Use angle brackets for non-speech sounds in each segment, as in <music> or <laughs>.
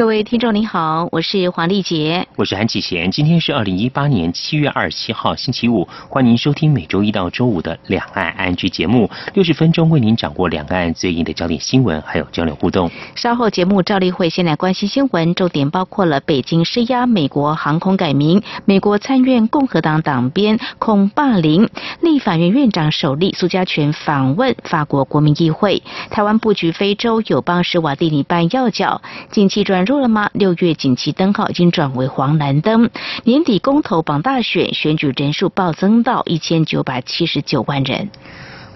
各位听众您好，我是黄丽杰，我是韩启贤。今天是二零一八年七月二十七号星期五，欢迎收听每周一到周五的两岸安居节目，六十分钟为您掌握两岸最硬的焦点新闻，还有交流互动。稍后节目照例会先来关心新闻，重点包括了北京施压美国航空改名，美国参院共和党党鞭恐霸凌，立法院院长首例苏家全访问法国国民议会，台湾布局非洲友邦施瓦蒂尼办要角，近期转。录了吗？六月景气灯号已经转为黄蓝灯。年底公投榜大选选举人数暴增到一千九百七十九万人。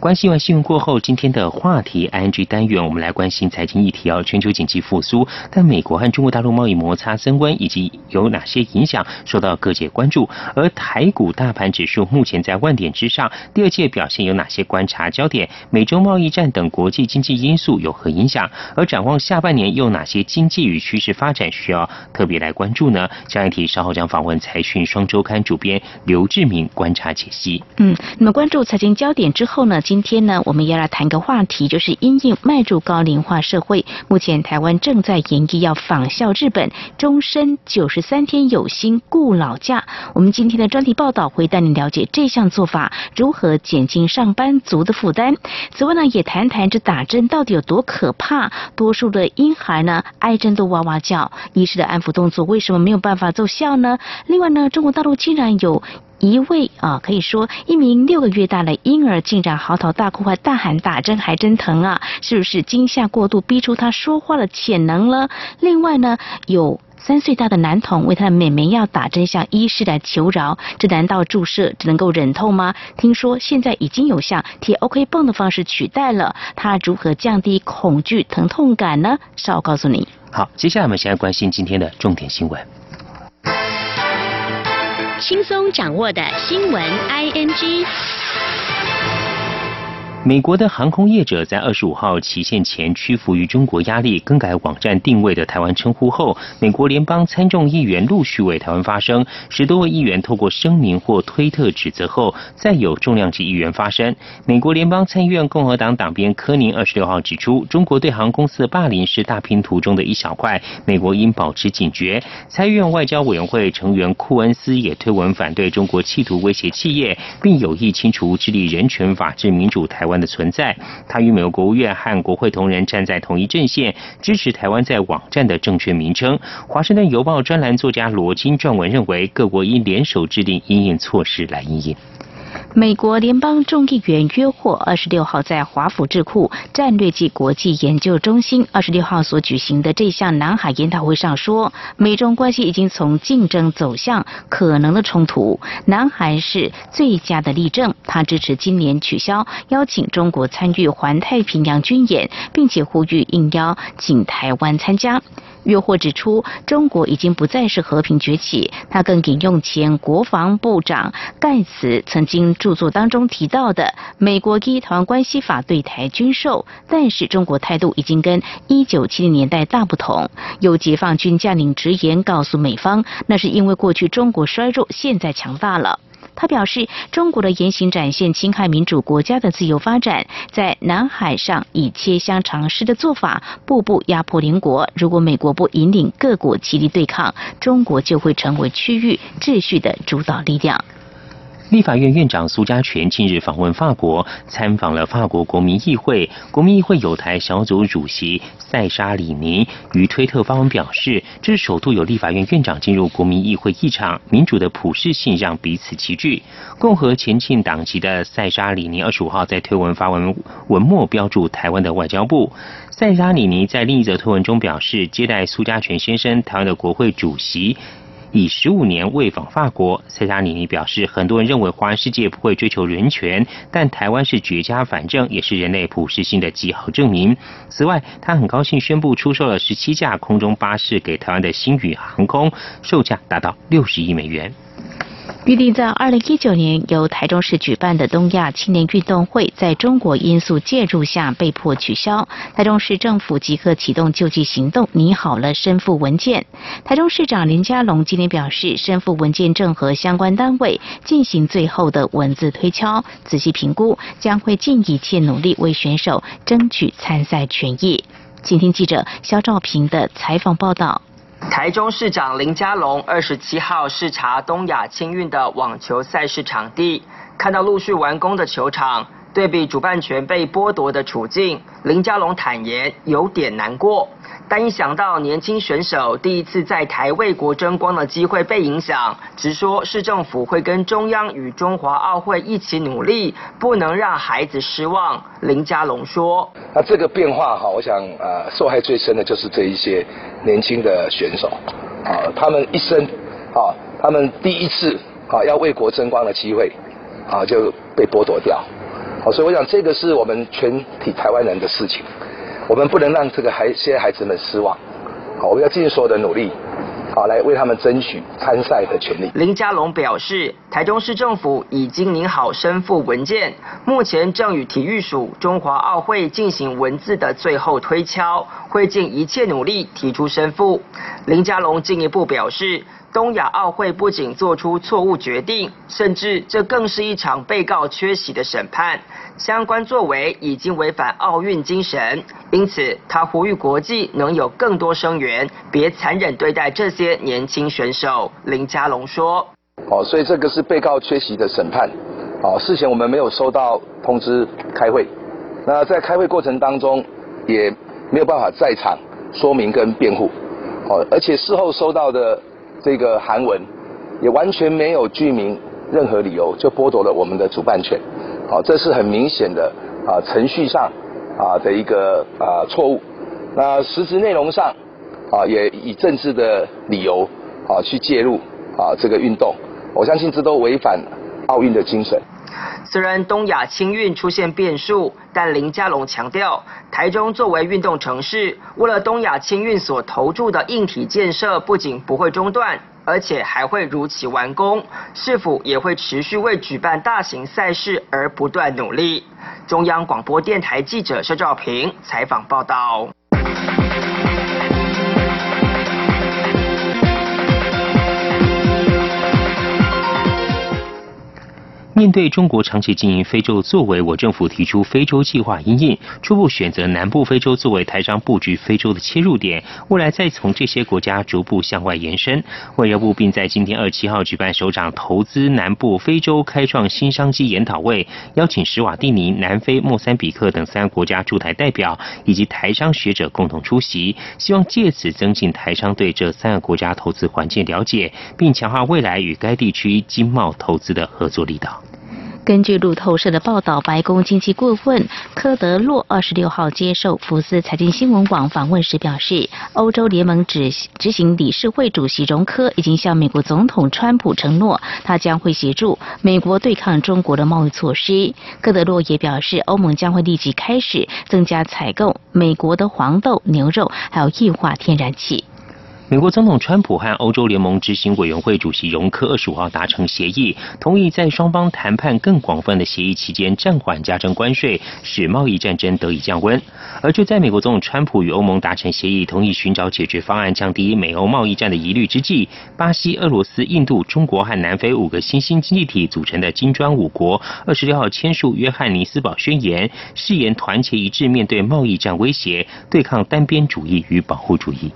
关心完新闻过后，今天的话题 ING 单元，我们来关心财经议题哦。全球经济复苏，但美国和中国大陆贸易摩擦升温，以及有哪些影响，受到各界关注。而台股大盘指数目前在万点之上，第二届表现有哪些观察焦点？美洲贸易战等国际经济因素有何影响？而展望下半年，又哪些经济与趋势发展需要特别来关注呢？这一题稍后将访问财讯双周刊主编刘志明观察解析。嗯，那么关注财经焦点之后呢？今天呢，我们要来谈个话题，就是因应迈入高龄化社会，目前台湾正在研议要仿效日本，终身九十三天有薪顾老假。我们今天的专题报道会带你了解这项做法如何减轻上班族的负担。此外呢，也谈谈这打针到底有多可怕，多数的婴孩呢挨针都哇哇叫，医师的安抚动作为什么没有办法奏效呢？另外呢，中国大陆竟然有。一位啊，可以说一名六个月大的婴儿竟然嚎啕大哭，还大喊打针还真疼啊！是不是惊吓过度逼出他说话的潜能了？另外呢，有三岁大的男童为他的妹妹要打针向医师来求饶，这难道注射只能够忍痛吗？听说现在已经有像贴 OK 泵的方式取代了，他如何降低恐惧疼痛感呢？稍后告诉你。好，接下来我们先来关心今天的重点新闻。轻松掌握的新闻，ING。美国的航空业者在二十五号期限前屈服于中国压力，更改网站定位的台湾称呼后，美国联邦参众议员陆续为台湾发声。十多位议员透过声明或推特指责后，再有重量级议员发声。美国联邦参议院共和党党鞭科宁二十六号指出，中国对航空公司的霸凌是大拼图中的一小块，美国应保持警觉。参议院外交委员会成员库恩斯也推文反对中国企图威胁企业，并有意清除致力人权、法治、民主台湾。的存在，他与美国国务院和国会同仁站在同一阵线，支持台湾在网站的正确名称。华盛顿邮报专栏作家罗金撰文认为，各国应联手制定应应措施来应应。美国联邦众议员约霍二十六号在华府智库战略暨国际研究中心二十六号所举行的这项南海研讨会上说，美中关系已经从竞争走向可能的冲突，南海是最佳的例证。他支持今年取消邀请中国参与环太平洋军演，并且呼吁应邀请台湾参加。约霍指出，中国已经不再是和平崛起。他更引用前国防部长盖茨曾经著作当中提到的“美国依台湾关系法对台军售”，但是中国态度已经跟一九七零年代大不同。有解放军将领直言告诉美方，那是因为过去中国衰弱，现在强大了。他表示，中国的言行展现侵害民主国家的自由发展，在南海上以切香尝试的做法，步步压迫邻国。如果美国不引领各国齐力对抗，中国就会成为区域秩序的主导力量。立法院院长苏家全近日访问法国，参访了法国国民议会。国民议会有台小组主席塞沙里尼于推特发文表示，这是首度有立法院院长进入国民议会议场，民主的普世性让彼此齐聚。共和前进党籍的塞沙里尼二十五号在推文发文文末标注台湾的外交部。塞沙里尼在另一则推文中表示，接待苏家全先生，台湾的国会主席。以十五年未访法国，塞沙里尼表示，很多人认为华人世界不会追求人权，但台湾是绝佳反正，也是人类普世性的极好证明。此外，他很高兴宣布出售了十七架空中巴士给台湾的星宇航空，售价达到六十亿美元。预定在二零一九年由台中市举办的东亚青年运动会，在中国因素介入下被迫取消。台中市政府即刻启动救济行动，拟好了申复文件。台中市长林佳龙今天表示，申复文件正和相关单位进行最后的文字推敲，仔细评估，将会尽一切努力为选手争取参赛权益。请听记者肖兆平的采访报道。台中市长林佳龙二十七号视察东亚青运的网球赛事场地，看到陆续完工的球场，对比主办权被剥夺的处境，林佳龙坦言有点难过。但一想到年轻选手第一次在台为国争光的机会被影响，直说市政府会跟中央与中华奥会一起努力，不能让孩子失望。林佳龙说：“那这个变化哈，我想呃，受害最深的就是这一些年轻的选手，啊，他们一生啊，他们第一次啊要为国争光的机会啊就被剥夺掉，好，所以我想这个是我们全体台湾人的事情。”我们不能让这个孩些孩子们失望，好，我们要尽所有的努力，好，来为他们争取参赛的权利。林佳龙表示，台中市政府已经拟好申复文件，目前正与体育署、中华奥会进行文字的最后推敲，会尽一切努力提出申复。林佳龙进一步表示。东亚奥会不仅做出错误决定，甚至这更是一场被告缺席的审判，相关作为已经违反奥运精神。因此，他呼吁国际能有更多声援，别残忍对待这些年轻选手。林佳龙说：“哦，所以这个是被告缺席的审判。哦，事前我们没有收到通知开会，那在开会过程当中也没有办法在场说明跟辩护。哦，而且事后收到的。”这个韩文也完全没有具名任何理由，就剥夺了我们的主办权。好，这是很明显的啊程序上啊的一个啊错误。那实质内容上啊也以政治的理由啊去介入啊这个运动，我相信这都违反奥运的精神。虽然东亚青运出现变数，但林佳龙强调，台中作为运动城市，为了东亚青运所投注的硬体建设，不仅不会中断，而且还会如期完工。市府也会持续为举办大型赛事而不断努力。中央广播电台记者肖兆平采访报道。面对中国长期经营非洲作为，我政府提出非洲计划，因应初步选择南部非洲作为台商布局非洲的切入点，未来再从这些国家逐步向外延伸。外交部并在今天二七号举办首场投资南部非洲开创新商机研讨会，邀请史瓦蒂尼、南非、莫桑比克等三个国家驻台代表以及台商学者共同出席，希望借此增进台商对这三个国家投资环境了解，并强化未来与该地区经贸投资的合作力道。根据路透社的报道，白宫经济顾问科德洛二十六号接受福斯财经新闻网访问时表示，欧洲联盟执执行理事会主席容科已经向美国总统川普承诺，他将会协助美国对抗中国的贸易措施。科德洛也表示，欧盟将会立即开始增加采购美国的黄豆、牛肉，还有液化天然气。美国总统川普和欧洲联盟执行委员会主席容克二十五号达成协议，同意在双方谈判更广泛的协议期间暂缓加征关税，使贸易战争得以降温。而就在美国总统川普与欧盟达成协议，同意寻找解决方案，降低美欧贸易战的疑虑之际，巴西、俄罗斯、印度、中国和南非五个新兴经济体组成的金砖五国二十六号签署约翰尼斯堡宣言，誓言团结一致面对贸易战威胁，对抗单边主义与保护主义。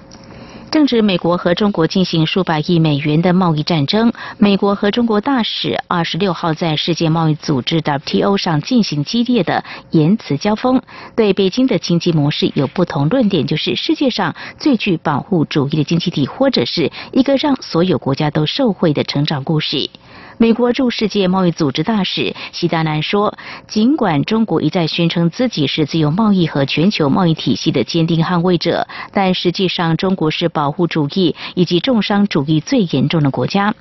正值美国和中国进行数百亿美元的贸易战争，美国和中国大使二十六号在世界贸易组织 WTO 上进行激烈的言辞交锋，对北京的经济模式有不同论点，就是世界上最具保护主义的经济体，或者是一个让所有国家都受惠的成长故事。美国驻世界贸易组织大使西达南说：“尽管中国一再宣称自己是自由贸易和全球贸易体系的坚定捍卫者，但实际上中国是保护主义以及重商主义最严重的国家。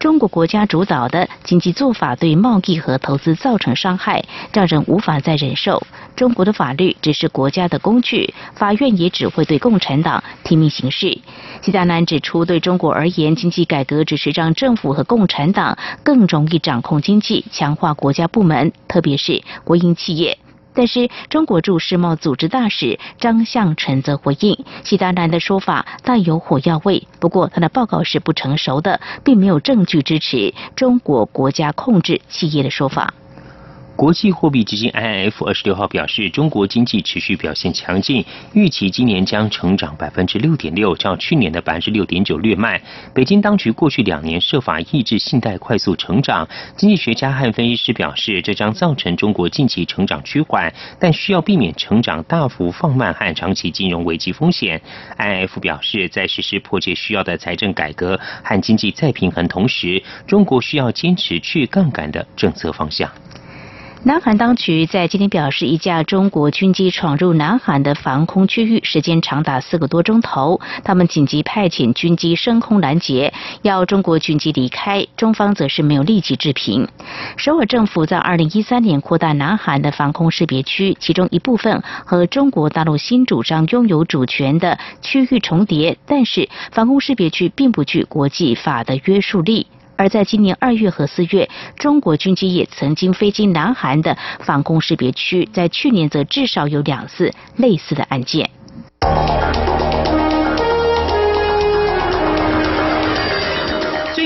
中国国家主导的经济做法对贸易和投资造成伤害，让人无法再忍受。中国的法律只是国家的工具，法院也只会对共产党听命行事。”西达南指出，对中国而言，经济改革只是让政府和共产党更容易掌控经济，强化国家部门，特别是国营企业。但是，中国驻世贸组织大使张向臣则回应，习大大的说法带有火药味。不过，他的报告是不成熟的，并没有证据支持中国国家控制企业的说法。国际货币基金 IMF 二十六号表示，中国经济持续表现强劲，预期今年将成长百分之六点六，较去年的百分之六点九略慢。北京当局过去两年设法抑制信贷快速成长，经济学家和分析师表示，这将造成中国近期成长趋缓，但需要避免成长大幅放慢和长期金融危机风险。IMF 表示，在实施迫切需要的财政改革和经济再平衡同时，中国需要坚持去杠杆的政策方向。南韩当局在今天表示，一架中国军机闯入南韩的防空区域，时间长达四个多钟头。他们紧急派遣军机升空拦截，要中国军机离开。中方则是没有立即置评。首尔政府在二零一三年扩大南韩的防空识别区，其中一部分和中国大陆新主张拥有主权的区域重叠，但是防空识别区并不具国际法的约束力。而在今年二月和四月，中国军机也曾经飞经南韩的防空识别区，在去年则至少有两次类似的案件。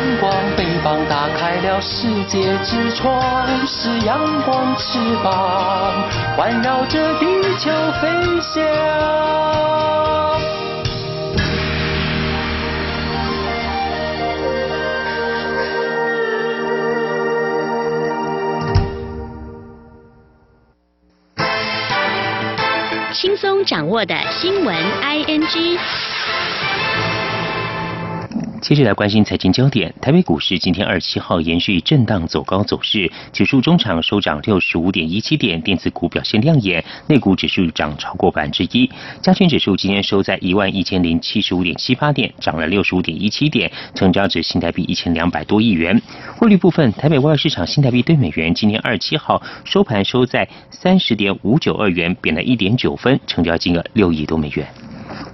阳光背打开了世界之窗，是阳光翅膀，环绕着地球飞翔。轻松掌握的新闻 I N G。接着来关心财经焦点，台北股市今天二十七号延续震荡走高走势，指数中场收涨六十五点一七点，电子股表现亮眼，内股指数涨超过百分之一，加权指数今天收在一万一千零七十五点七八点，涨了六十五点一七点，成交值新台币一千两百多亿元。汇率部分，台北外汇市场新台币对美元今天二十七号收盘收在三十点五九二元，贬了一点九分，成交金额六亿多美元。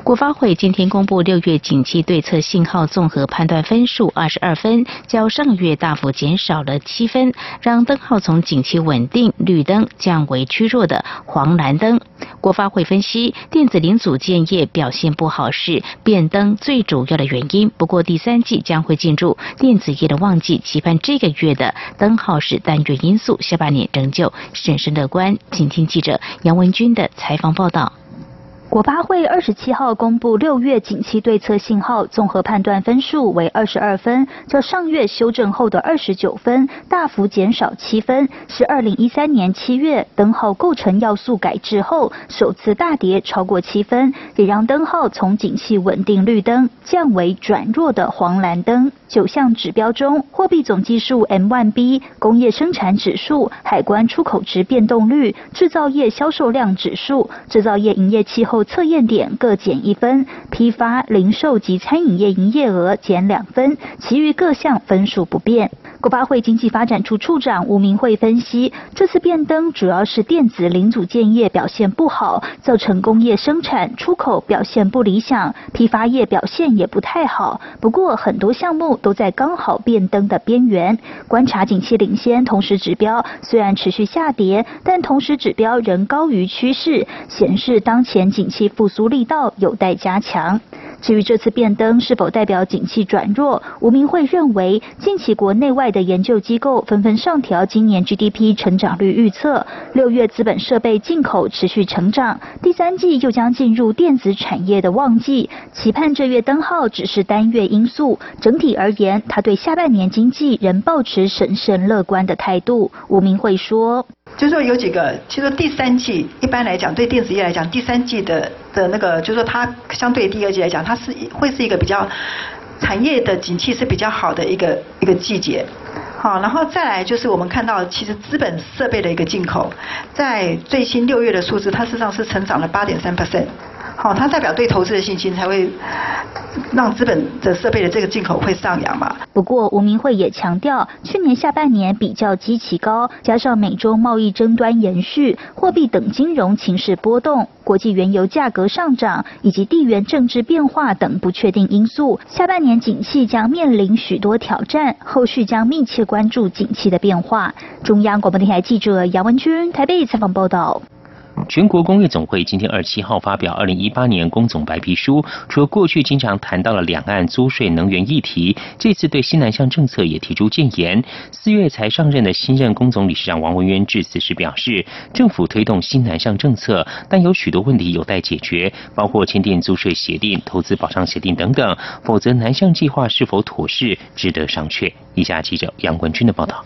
国发会今天公布六月景气对策信号综合判断分数二十二分，较上月大幅减少了七分，让灯号从景气稳定绿灯降为趋弱的黄蓝灯。国发会分析，电子零组件业表现不好是变灯最主要的原因。不过第三季将会进入电子业的旺季，期盼这个月的灯号是单月因素，下半年仍旧审慎乐观。请听记者杨文军的采访报道。国发会二十七号公布六月景气对策信号综合判断分数为二十二分，较上月修正后的二十九分大幅减少七分，是二零一三年七月灯号构成要素改制后首次大跌超过七分，也让灯号从景气稳定绿灯降为转弱的黄蓝灯。九项指标中，货币总计数 M1B、工业生产指数、海关出口值变动率、制造业销售量指数、制造业营业气候测验点各减一分，批发、零售及餐饮业营业额减两分，其余各项分数不变。国发会经济发展处处长吴明慧分析，这次变灯主要是电子零组件业表现不好，造成工业生产出口表现不理想，批发业表现也不太好。不过很多项目都在刚好变灯的边缘。观察景气领先，同时指标虽然持续下跌，但同时指标仍高于趋势，显示当前景气复苏力道有待加强。至于这次变灯是否代表景气转弱，吴明慧认为，近期国内外的研究机构纷纷上调今年 GDP 成长率预测。六月资本设备进口持续成长，第三季又将进入电子产业的旺季，期盼这月灯号只是单月因素。整体而言，他对下半年经济仍保持审慎乐观的态度。吴明慧说。就是说有几个，其实第三季一般来讲，对电子业来讲，第三季的的那个，就是说它相对第二季来讲，它是会是一个比较产业的景气是比较好的一个一个季节。好，然后再来就是我们看到，其实资本设备的一个进口，在最新六月的数字，它事实上是成长了八点三 percent。好，它代表对投资的信心才会让资本的设备的这个进口会上扬嘛。不过吴明慧也强调，去年下半年比较基期高，加上美中贸易争端延续，货币等金融情势波动，国际原油价格上涨，以及地缘政治变化等不确定因素，下半年景气将面临许多挑战。后续将密切关注景气的变化。中央广播电台记者杨文君台北采访报道。全国工业总会今天二十七号发表二零一八年工总白皮书，除了过去经常谈到了两岸租税能源议题，这次对新南向政策也提出建言。四月才上任的新任工总理事长王文渊致辞时表示，政府推动新南向政策，但有许多问题有待解决，包括签订租税协定、投资保障协定等等，否则南向计划是否妥适，值得商榷。以下记者杨文军的报道。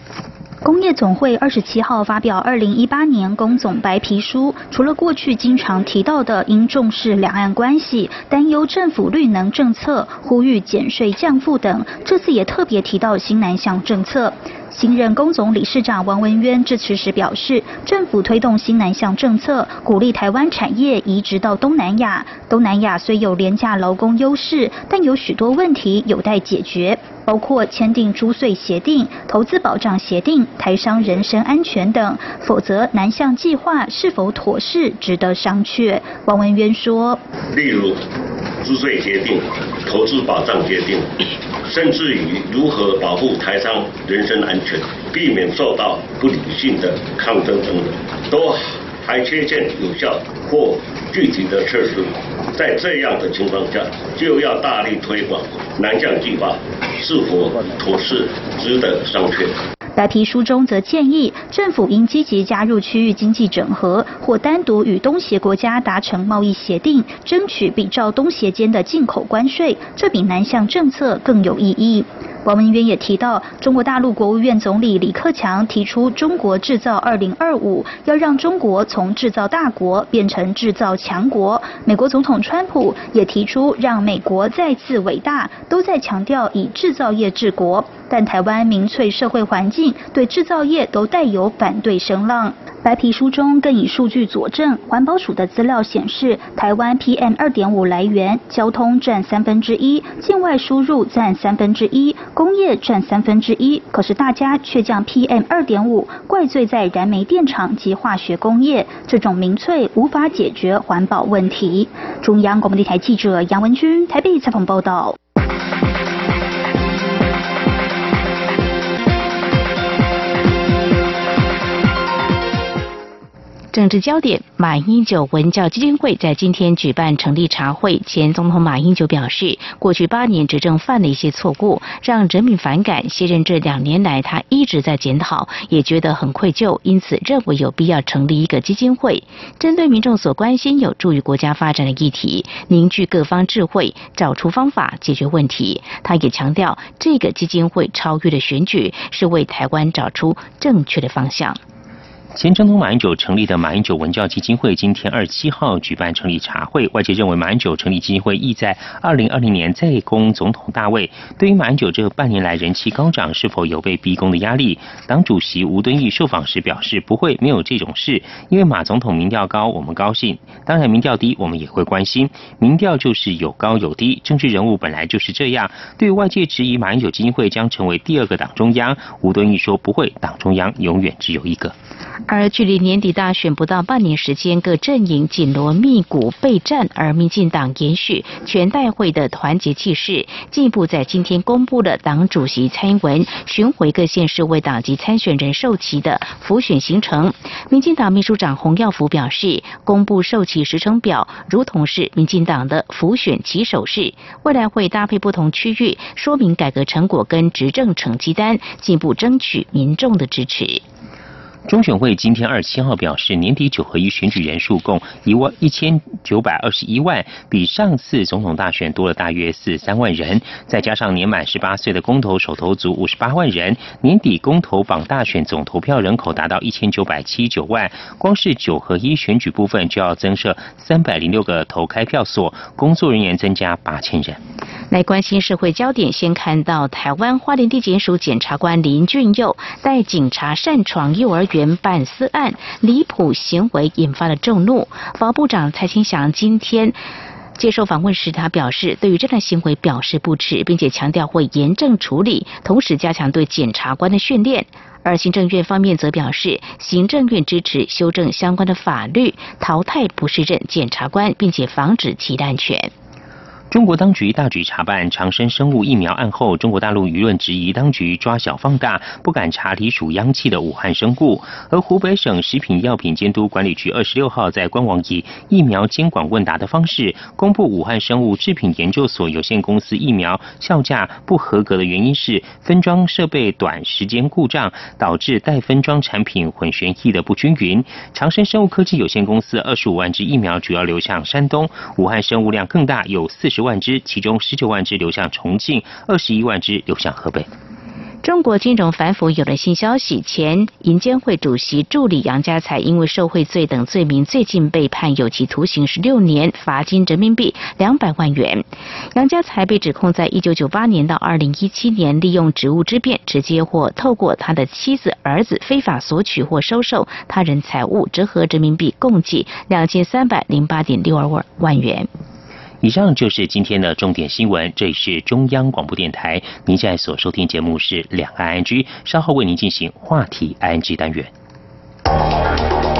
工业总会二十七号发表二零一八年工总白皮书，除了过去经常提到的应重视两岸关系、担忧政府绿能政策、呼吁减税降负等，这次也特别提到新南向政策。新任工总理事长王文渊致辞时表示，政府推动新南向政策，鼓励台湾产业移植到东南亚。东南亚虽有廉价劳工优势，但有许多问题有待解决，包括签订租税协定、投资保障协定、台商人身安全等。否则，南向计划是否妥适，值得商榷。王文渊说：“例如租税协定、投资保障协定。”甚至于如何保护台商人身安全，避免受到不理性的抗争等等，都还缺欠有效或具体的措施。在这样的情况下，就要大力推广南向计划，是否妥适，值得商榷。白皮书中则建议，政府应积极加入区域经济整合，或单独与东协国家达成贸易协定，争取比照东协间的进口关税，这比南向政策更有意义。王文渊也提到，中国大陆国务院总理李克强提出“中国制造二零二五”，要让中国从制造大国变成制造强国。美国总统川普也提出让美国再次伟大，都在强调以制造业治国。但台湾民粹社会环境对制造业都带有反对声浪。白皮书中更以数据佐证，环保署的资料显示，台湾 PM 二点五来源，交通占三分之一，境外输入占三分之一，工业占三分之一。可是大家却将 PM 二点五怪罪在燃煤电厂及化学工业，这种民粹无法解决环保问题。中央广播电台记者杨文军台北采访报道。政治焦点：马英九文教基金会在今天举办成立茶会。前总统马英九表示，过去八年执政犯了一些错误，让人民反感。卸任这两年来，他一直在检讨，也觉得很愧疚，因此认为有必要成立一个基金会，针对民众所关心、有助于国家发展的议题，凝聚各方智慧，找出方法解决问题。他也强调，这个基金会超越了选举，是为台湾找出正确的方向。前总统马英九成立的马英九文教基金会今天二十七号举办成立茶会，外界认为马英九成立基金会意在二零二零年再攻总统大位。对于马英九这半年来人气高涨，是否有被逼宫的压力？党主席吴敦义受访时表示，不会，没有这种事。因为马总统民调高，我们高兴；当然民调低，我们也会关心。民调就是有高有低，政治人物本来就是这样。对于外界质疑马英九基金会将成为第二个党中央，吴敦义说不会，党中央永远只有一个。而距离年底大选不到半年时间，各阵营紧锣密鼓备战，而民进党延续全代会的团结气势，进一步在今天公布了党主席蔡英文巡回各县市为党籍参选人授旗的辅选行程。民进党秘书长洪耀福表示，公布授旗时程表，如同是民进党的辅选旗手式，未来会搭配不同区域，说明改革成果跟执政成绩单，进一步争取民众的支持。中选会今天二十七号表示，年底九合一选举人数共一万一千九百二十一万，比上次总统大选多了大约四三万人。再加上年满十八岁的公投手头足五十八万人，年底公投榜大选总投票人口达到一千九百七十九万。光是九合一选举部分就要增设三百零六个投开票所，工作人员增加八千人。来关心社会焦点，先看到台湾花莲地检署检察官林俊佑带警察擅闯幼儿园办私案，离谱行为引发了众怒。法部长蔡清祥今天接受访问时，他表示对于这段行为表示不耻，并且强调会严正处理，同时加强对检察官的训练。而行政院方面则表示，行政院支持修正相关的法律，淘汰不适任检察官，并且防止其滥权。中国当局大举查办长生生物疫苗案后，中国大陆舆论质疑当局抓小放大，不敢查理属央企的武汉生物。而湖北省食品药品监督管理局二十六号在官网以疫苗监管问答的方式，公布武汉生物制品研究所有限公司疫苗效价不合格的原因是分装设备短时间故障，导致待分装产品混悬液的不均匀。长生生物科技有限公司二十五万支疫苗主要流向山东，武汉生物量更大，有四十。万只，其中十九万只流向重庆，二十一万只流向河北。中国金融反腐有了新消息，前银监会主席助理杨家才因为受贿罪等罪名，最近被判有期徒刑十六年，罚金人民币两百万元。杨家才被指控在一九九八年到二零一七年，利用职务之便，直接或透过他的妻子、儿子非法索取或收受他人财物，折合人民币共计两千三百零八点六二万万元。以上就是今天的重点新闻，这里是中央广播电台，您现在所收听节目是两岸 I N G，稍后为您进行话题 I N G 单元。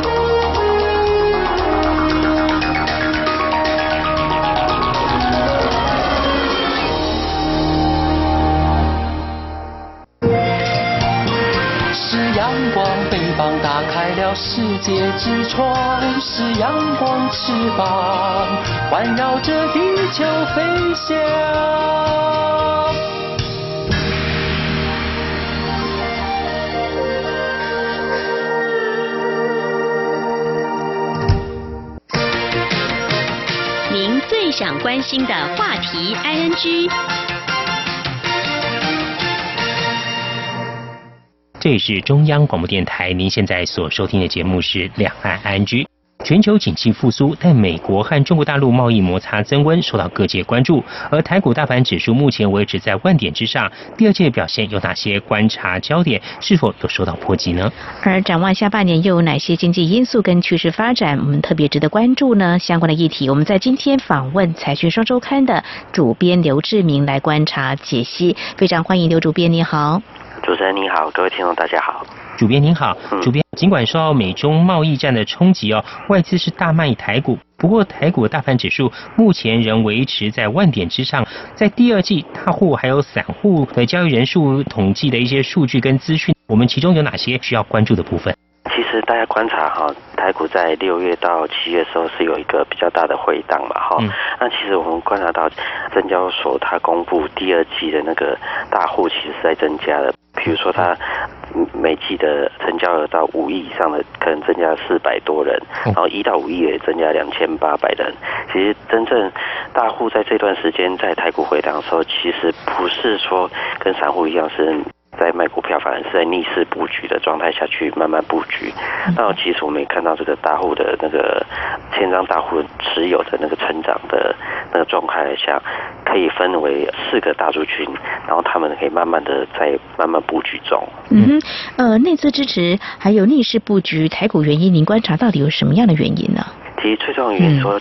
打开了世界之窗；是阳光翅膀，环绕着地球飞翔。您最想关心的话题，I N G。这里是中央广播电台，您现在所收听的节目是《两岸安居》。全球景气复苏，但美国和中国大陆贸易摩擦增温，受到各界关注。而台股大盘指数目前维持在万点之上，第二季表现有哪些观察焦点？是否有受到波及呢？而展望下半年又有哪些经济因素跟趋势发展，我们特别值得关注呢？相关的议题，我们在今天访问《财讯双周刊》的主编刘志明来观察解析。非常欢迎刘主编，你好。主持人你好，各位听众大家好。主编您好，主编，尽管受到美中贸易战的冲击哦，外资是大卖台股，不过台股的大盘指数目前仍维持在万点之上。在第二季大户还有散户的交易人数统计的一些数据跟资讯，我们其中有哪些需要关注的部分？其实大家观察哈，台股在六月到七月的时候是有一个比较大的回档嘛哈。那其实我们观察到，证交所它公布第二季的那个大户其实是在增加的，比如说它每季的成交额到五亿以上的，可能增加四百多人，然后一到五亿也增加两千八百人。其实真正大户在这段时间在台股回档的时候，其实不是说跟散户一样是。在卖股票，反而是在逆势布局的状态下去慢慢布局。那其实我们也看到这个大户的那个千张大户持有的那个成长的那个状态下，可以分为四个大族群，然后他们可以慢慢的在慢慢布局中。嗯哼，呃，内资支持还有逆势布局台股原因，您观察到底有什么样的原因呢？其实最重要原因说，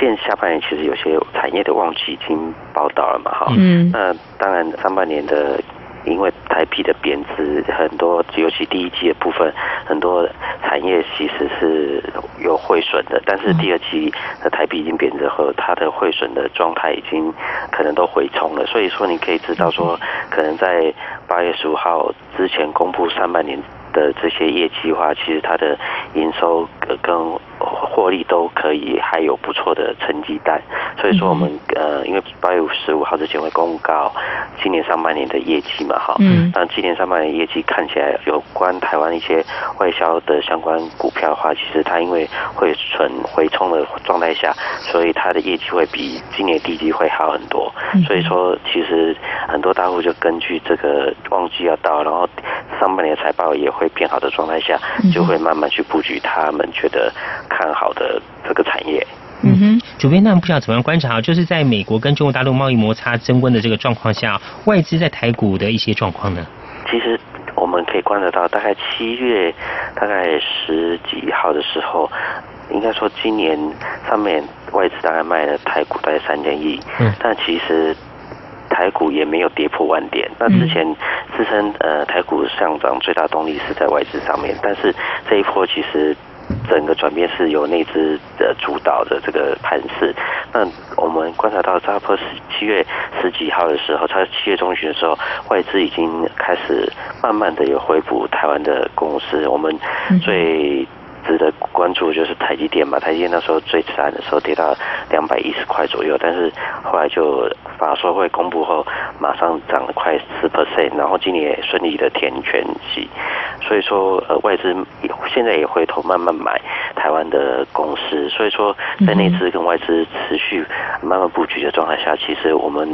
现下半年其实有些产业的旺季已经报道了嘛，哈。嗯。那当然上半年的。因为台币的贬值，很多尤其第一季的部分，很多产业其实是有汇损的。但是第二季的台币已经贬值后，它的汇损的状态已经可能都回冲了。所以说，你可以知道说，可能在八月十五号之前公布上半年的这些业绩的话，其实它的营收跟获利都可以还有不错的成绩单。所以说，我们呃，因为八月十五号之前会公告今年上半年的业绩嘛，哈，嗯，那今年上半年业绩看起来有关台湾一些外销的相关股票的话，其实它因为会存回冲的状态下，所以它的业绩会比今年第一季会好很多。所以说，其实很多大户就根据这个旺季要到，然后上半年财报也会变好的状态下，就会慢慢去布局他们觉得看好的这个产业。嗯哼，主编，那不知道怎么样观察，就是在美国跟中国大陆贸易摩擦增温的这个状况下，外资在台股的一些状况呢？其实我们可以观察到，大概七月大概十几号的时候，应该说今年上面外资大概卖了台股大概三千亿，嗯，但其实台股也没有跌破万点。那之前自身呃台股上涨最大动力是在外资上面，但是这一波其实。整个转变是由内资的主导的这个盘势。那我们观察到，差不多十七月十几号的时候，它七月中旬的时候，外资已经开始慢慢的有回补台湾的公司。我们最值得关注就是台积电嘛，台积电那时候最惨的时候跌到两百一十块左右，但是后来就法说会公布后，马上涨了快十 percent，然后今年也顺利的填全息。所以说，呃，外资现在也回头慢慢买台湾的公司。所以说，在内资跟外资持续慢慢布局的状态下，其实我们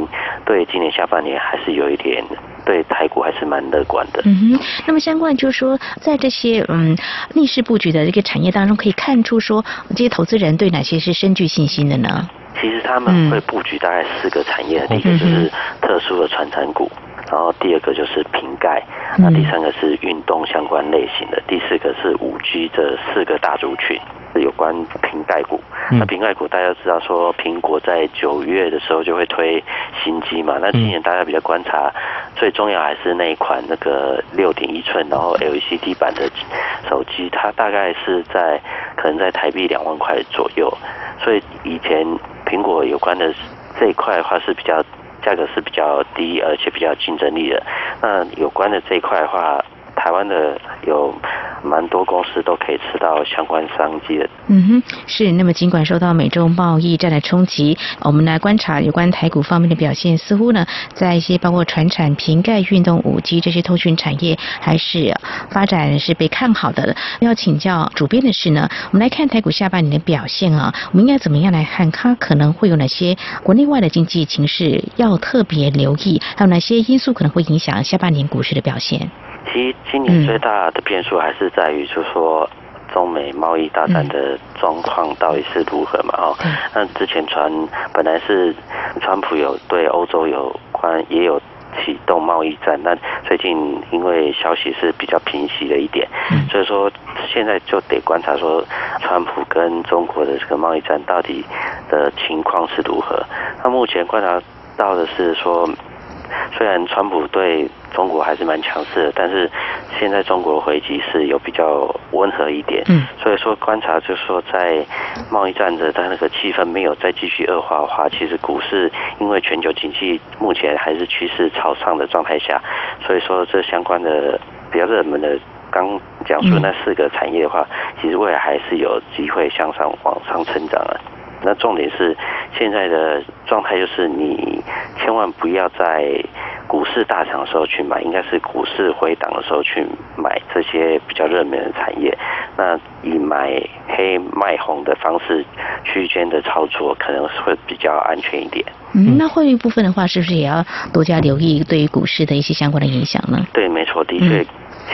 对今年下半年还是有一点对台股还是蛮乐观的。嗯哼，那么相关就是说，在这些嗯逆势布局的这个产业当中，可以看出说这些投资人对哪些是深具信心的呢？其实他们会布局大概四个产业，第一个就是特殊的传产股。然后第二个就是瓶盖，那第三个是运动相关类型的，第四个是五 G 这四个大族群是有关瓶盖股。那瓶盖股大家知道说，苹果在九月的时候就会推新机嘛，那今年大家比较观察，最重要还是那一款那个六点一寸然后 LCD 版的手机，它大概是在可能在台币两万块左右，所以以前苹果有关的这一块的话是比较。价格是比较低，而且比较竞争力的。那有关的这一块的话，台湾的有。蛮多公司都可以吃到相关商机的。嗯哼，是。那么尽管受到美洲贸易战的冲击，我们来观察有关台股方面的表现，似乎呢，在一些包括船产、瓶盖、运动、五 G 这些通讯产业，还是发展是被看好的。要请教主编的是呢，我们来看台股下半年的表现啊，我们应该怎么样来看？它可能会有哪些国内外的经济情势要特别留意？还有哪些因素可能会影响下半年股市的表现？其实今年最大的变数还是在于，就是说中美贸易大战的状况到底是如何嘛？哦，那之前传本来是川普有对欧洲有关，也有启动贸易战，但最近因为消息是比较平息了一点，所以说现在就得观察说川普跟中国的这个贸易战到底的情况是如何。那目前观察到的是说。虽然川普对中国还是蛮强势的，但是现在中国回击是有比较温和一点。嗯，所以说观察就是说，在贸易战的它那个气氛没有再继续恶化的话，其实股市因为全球经济目前还是趋势朝上的状态下，所以说这相关的比较热门的刚讲述那四个产业的话，其实未来还是有机会向上往上成长的。那重点是现在的状态就是你千万不要在股市大涨的时候去买，应该是股市回档的时候去买这些比较热门的产业。那以买黑卖红的方式区间的操作，可能是会比较安全一点。嗯，那汇率部分的话，是不是也要多加留意对于股市的一些相关的影响呢？对，没错，的确，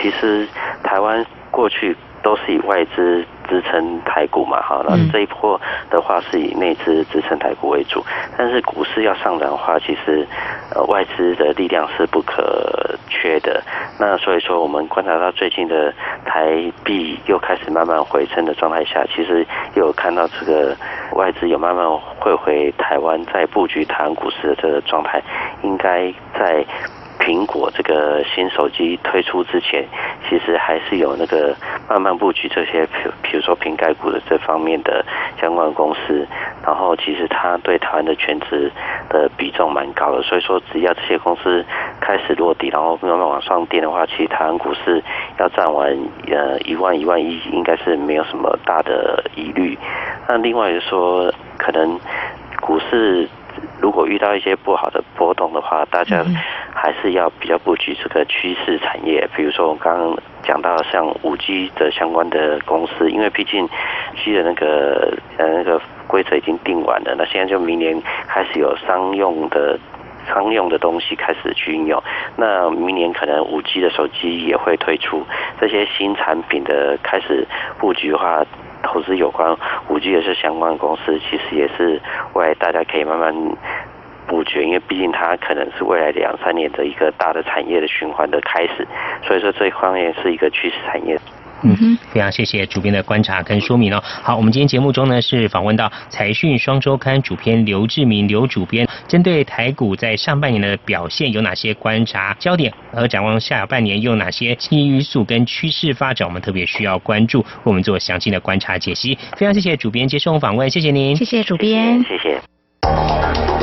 其实台湾过去都是以外资。支撑台股嘛，哈，那这一波的话是以内资支撑台股为主，但是股市要上涨的话，其实呃外资的力量是不可缺的。那所以说，我们观察到最近的台币又开始慢慢回升的状态下，其实有看到这个外资有慢慢会回台湾，在布局台湾股市的这个状态，应该在。苹果这个新手机推出之前，其实还是有那个慢慢布局这些，比如说瓶盖股的这方面的相关公司，然后其实它对台湾的全值的比重蛮高的，所以说只要这些公司开始落地，然后慢慢往上垫的话，其实台湾股市要站完呃一万一万一，应该是没有什么大的疑虑。那另外就是说，可能股市。如果遇到一些不好的波动的话，大家还是要比较布局这个趋势产业。比如说我刚刚讲到像五 G 的相关的公司，因为毕竟 G 的那个呃那个规则已经定完了，那现在就明年开始有商用的商用的东西开始去应用。那明年可能五 G 的手机也会推出这些新产品的开始布局的话。投资有关五 G 的是相关公司，其实也是未来大家可以慢慢布局，因为毕竟它可能是未来两三年的一个大的产业的循环的开始，所以说这一方面是一个趋势产业。嗯哼，非常谢谢主编的观察跟说明哦。好，我们今天节目中呢是访问到财讯双周刊主编刘志明刘主编，针对台股在上半年的表现有哪些观察焦点，和展望下半年又有哪些新因素跟趋势发展，我们特别需要关注，为我们做详尽的观察解析。非常谢谢主编接受访问，谢谢您，谢谢主编，谢谢。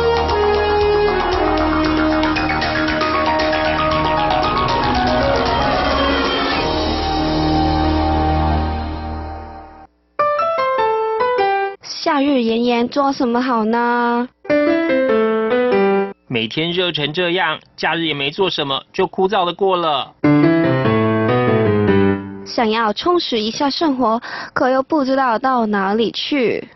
夏日炎炎，做什么好呢？每天热成这样，假日也没做什么，就枯燥的过了。想要充实一下生活，可又不知道到哪里去。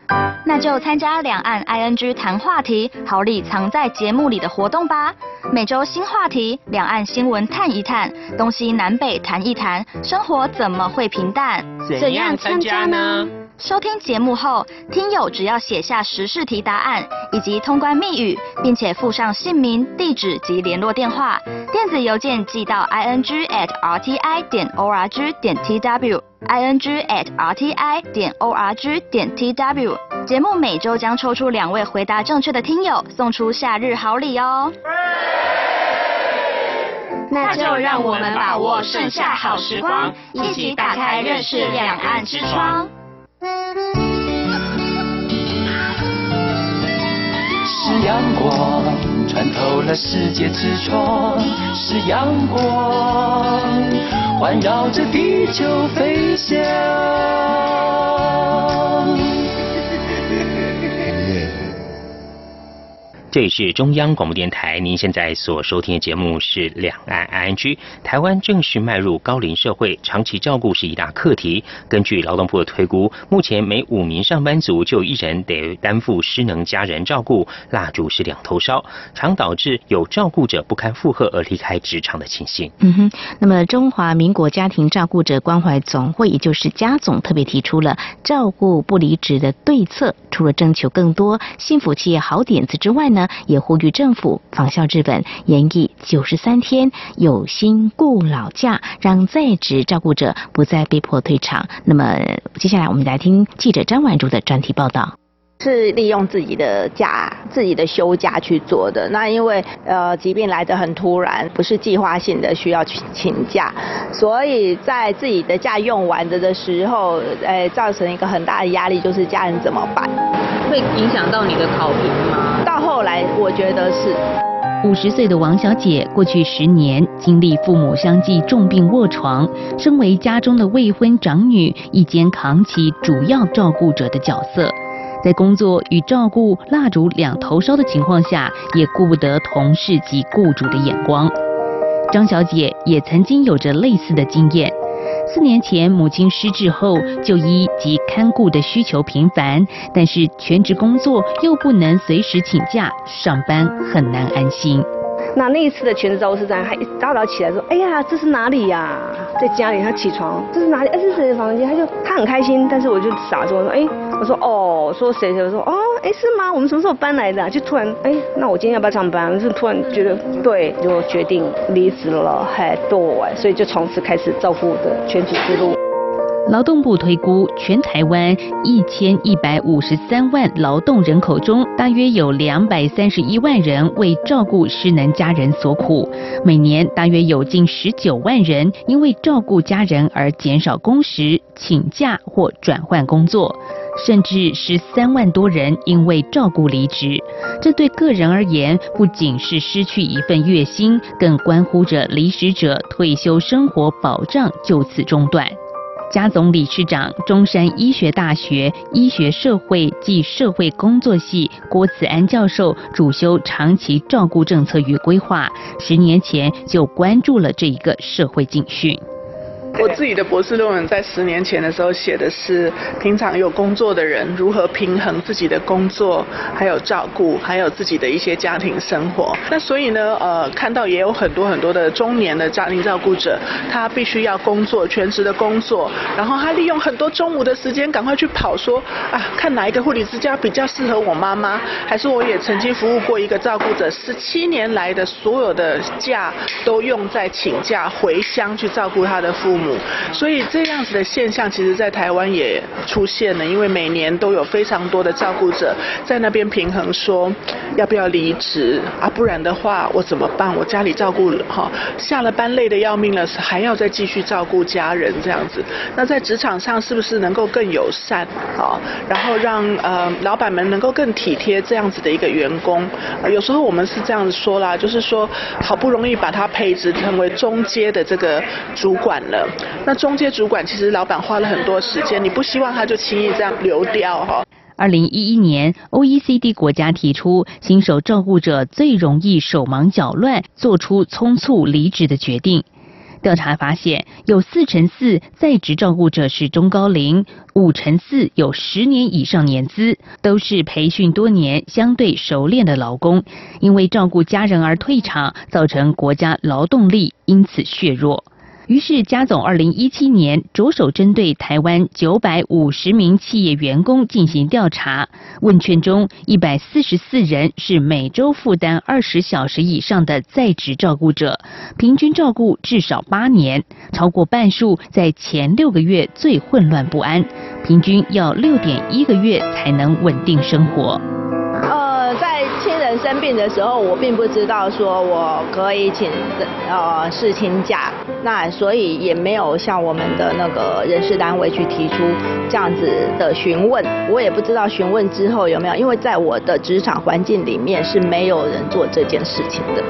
那就参加两岸 ING 谈话题，好礼藏在节目里的活动吧。每周新话题，两岸新闻探一探，东西南北谈一谈，生活怎么会平淡？怎样参加呢？收听节目后，听友只要写下时事题答案以及通关密语，并且附上姓名、地址及联络电话，电子邮件寄到 i n g at r t i 点 o r g 点 t w i n g at r t i 点 o r g 点 t w。节目每周将抽出两位回答正确的听友，送出夏日好礼哦。那就让我们把握盛夏好时光，一起打开认识两岸之窗。是阳光穿透了世界之窗，是阳光环绕着地球飞翔。这里是中央广播电台，您现在所收听的节目是《两岸 ING》。台湾正式迈入高龄社会，长期照顾是一大课题。根据劳动部的推估，目前每五名上班族就一人得担负失能家人照顾，蜡烛是两头烧，常导致有照顾者不堪负荷而离开职场的情形。嗯哼，那么中华民国家庭照顾者关怀总会，也就是家总，特别提出了照顾不离职的对策。除了征求更多幸福企业好点子之外呢？也呼吁政府仿效日本，延役九十三天有薪顾老假，让在职照顾者不再被迫退场。那么，接下来我们来听记者张婉如的专题报道。是利用自己的假、自己的休假去做的。那因为呃疾病来得很突然，不是计划性的需要去请假，所以在自己的假用完的的时候，呃造成一个很大的压力，就是家人怎么办？会影响到你的考评吗？后来我觉得是。五十岁的王小姐，过去十年经历父母相继重病卧床，身为家中的未婚长女，一肩扛起主要照顾者的角色。在工作与照顾蜡烛两头烧的情况下，也顾不得同事及雇主的眼光。张小姐也曾经有着类似的经验。四年前母亲失智后，就医及看顾的需求频繁，但是全职工作又不能随时请假，上班很难安心。那那一次的全职照顾师长，他一大早起来说：“哎呀，这是哪里呀？”在家里，他起床，这是哪里？哎，这是谁的房间？他就他很开心，但是我就傻说：“哎，我说哦，说谁谁？我说哦，哎，是吗？我们什么时候搬来的？就突然，哎，那我今天要不要上班？是突然觉得对，就决定离职了，还对，所以就从此开始照顾我的全职之路。”劳动部推估，全台湾一千一百五十三万劳动人口中，大约有两百三十一万人为照顾失能家人所苦。每年大约有近十九万人因为照顾家人而减少工时、请假或转换工作，甚至十三万多人因为照顾离职。这对个人而言，不仅是失去一份月薪，更关乎着离职者退休生活保障就此中断。家总理事长、中山医学大学医学社会暨社会工作系郭慈安教授主修长期照顾政策与规划，十年前就关注了这一个社会警讯。我自己的博士论文在十年前的时候写的是，平常有工作的人如何平衡自己的工作，还有照顾，还有自己的一些家庭生活。那所以呢，呃，看到也有很多很多的中年的家庭照顾者，他必须要工作，全职的工作，然后他利用很多中午的时间赶快去跑，说啊，看哪一个护理之家比较适合我妈妈，还是我也曾经服务过一个照顾者，十七年来的所有的假都用在请假回乡去照顾他的父母。所以这样子的现象，其实在台湾也出现了，因为每年都有非常多的照顾者在那边平衡说，要不要离职啊？不然的话我怎么办？我家里照顾哈，下了班累得要命了，还要再继续照顾家人这样子。那在职场上是不是能够更友善啊？然后让呃老板们能够更体贴这样子的一个员工？有时候我们是这样子说啦，就是说好不容易把他配置成为中阶的这个主管了。那中介主管其实老板花了很多时间，你不希望他就轻易这样流掉哈。二零一一年，OECD 国家提出，新手照顾者最容易手忙脚乱，做出匆促离职的决定。调查发现，有四成四在职照顾者是中高龄，五成四有十年以上年资，都是培训多年、相对熟练的劳工，因为照顾家人而退场，造成国家劳动力因此削弱。于是，加总二零一七年着手针对台湾九百五十名企业员工进行调查，问卷中一百四十四人是每周负担二十小时以上的在职照顾者，平均照顾至少八年，超过半数在前六个月最混乱不安，平均要六点一个月才能稳定生活。生病的时候，我并不知道说我可以请呃事请假，那所以也没有向我们的那个人事单位去提出这样子的询问。我也不知道询问之后有没有，因为在我的职场环境里面是没有人做这件事情的。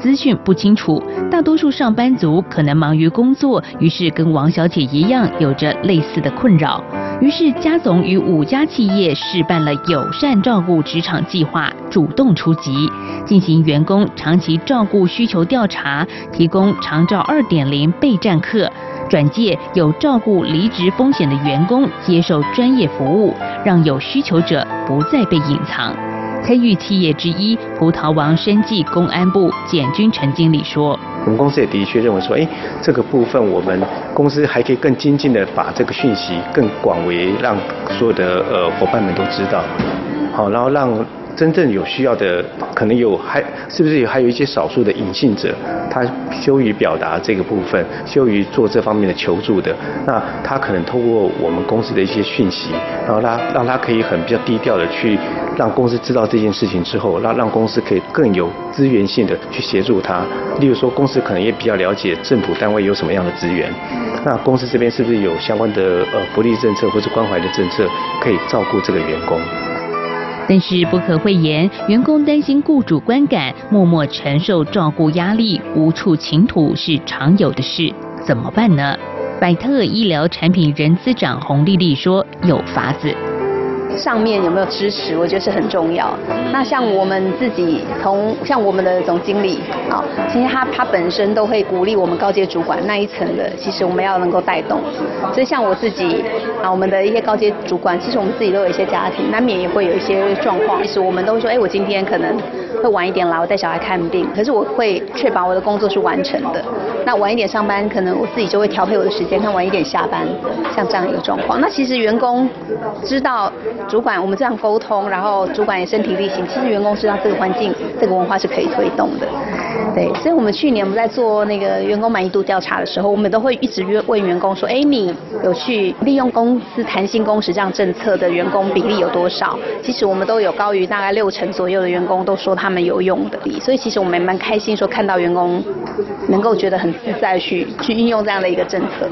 资讯不清楚，大多数上班族可能忙于工作，于是跟王小姐一样有着类似的困扰。于是家总与五家企业试办了友善照顾职场计划，主动出击，进行员工长期照顾需求调查，提供长照二点零备战课，转介有照顾离职风险的员工接受专业服务，让有需求者不再被隐藏。黑玉企业之一葡萄王生技公安部简军陈经理说：“我们公司也的确认为说，哎，这个部分我们公司还可以更精进的把这个讯息更广为让所有的呃伙伴们都知道，好，然后让。”真正有需要的，可能有还是不是有还有一些少数的隐性者，他羞于表达这个部分，羞于做这方面的求助的，那他可能通过我们公司的一些讯息，然后他让他可以很比较低调的去让公司知道这件事情之后，让让公司可以更有资源性的去协助他。例如说，公司可能也比较了解政府单位有什么样的资源，那公司这边是不是有相关的呃福利政策或者关怀的政策可以照顾这个员工？但是不可讳言，员工担心雇主观感，默默承受照顾压力，无处倾吐是常有的事。怎么办呢？百特医疗产品人资长洪丽丽说：“有法子。”上面有没有支持，我觉得是很重要。那像我们自己，从像我们的总经理啊，其实他他本身都会鼓励我们高阶主管那一层的，其实我们要能够带动。所以像我自己啊，我们的一些高阶主管，其实我们自己都有一些家庭，难免也会有一些状况。其实我们都会说，哎，我今天可能会晚一点来，我带小孩看病，可是我会确保我的工作是完成的。那晚一点上班，可能我自己就会调配我的时间，看晚一点下班，像这样一个状况。那其实员工知道。主管，我们这样沟通，然后主管也身体力行。其实员工知道这个环境、这个文化是可以推动的，对。所以，我们去年我们在做那个员工满意度调查的时候，我们都会一直约问员工说：“哎，你有去利用公司弹性工时这样政策的员工比例有多少？”其实我们都有高于大概六成左右的员工都说他他们有用的。所以，其实我们蛮开心说看到员工能够觉得很自在去去运用这样的一个政策。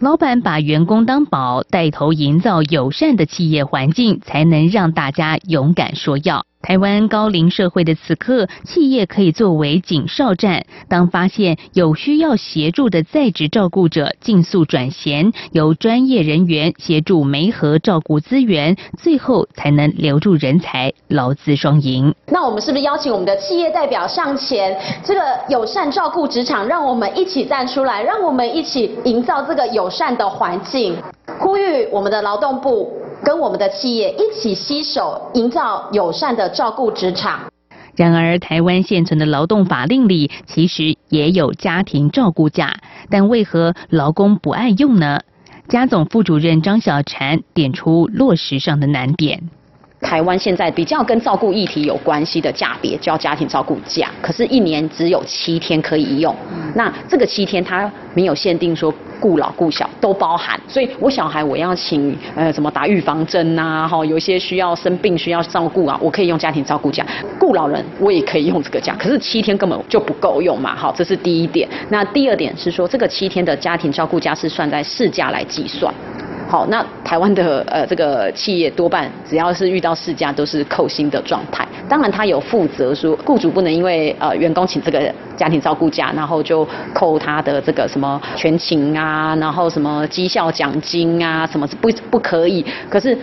老板把员工当宝，带头营造友善的企业环境，才能让大家勇敢说要。台湾高龄社会的此刻，企业可以作为警哨站。当发现有需要协助的在职照顾者，尽速转衔，由专业人员协助媒合照顾资源，最后才能留住人才，劳资双赢。那我们是不是邀请我们的企业代表上前？这个友善照顾职场，让我们一起站出来，让我们一起营造这个友善的环境，呼吁我们的劳动部。跟我们的企业一起携手，营造友善的照顾职场。然而，台湾现存的劳动法令里其实也有家庭照顾假，但为何劳工不爱用呢？家总副主任张小婵点出落实上的难点。台湾现在比较跟照顾议题有关系的价别叫家庭照顾假，可是，一年只有七天可以用。那这个七天它没有限定说顾老顾小都包含，所以我小孩我要请呃什么打预防针呐，哈，有一些需要生病需要照顾啊，我可以用家庭照顾假。顾老人我也可以用这个假，可是七天根本就不够用嘛，好，这是第一点。那第二点是说，这个七天的家庭照顾假是算在事假来计算。好，那台湾的呃这个企业多半只要是遇到事假都是扣薪的状态。当然他有负责说，雇主不能因为呃员工请这个家庭照顾假，然后就扣他的这个什么全勤啊，然后什么绩效奖金啊，什么是不不可以。可是。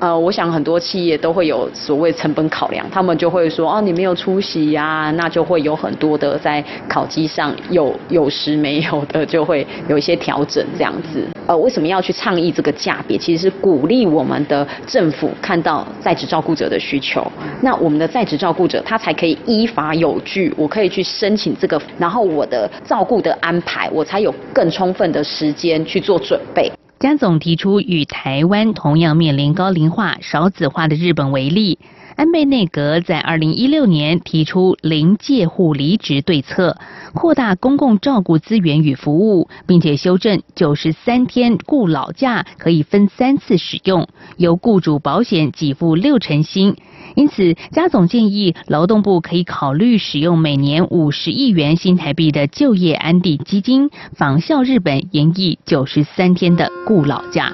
呃，我想很多企业都会有所谓成本考量，他们就会说，哦，你没有出席呀，那就会有很多的在考绩上有有时没有的，就会有一些调整这样子。呃，为什么要去倡议这个价别？其实是鼓励我们的政府看到在职照顾者的需求，那我们的在职照顾者他才可以依法有据，我可以去申请这个，然后我的照顾的安排，我才有更充分的时间去做准备。江总提出，与台湾同样面临高龄化、少子化的日本为例。安倍内阁在二零一六年提出零借户离职对策，扩大公共照顾资源与服务，并且修正九十三天雇老假可以分三次使用，由雇主保险给付六成薪。因此，加总建议劳动部可以考虑使用每年五十亿元新台币的就业安定基金，仿效日本延役九十三天的雇老假。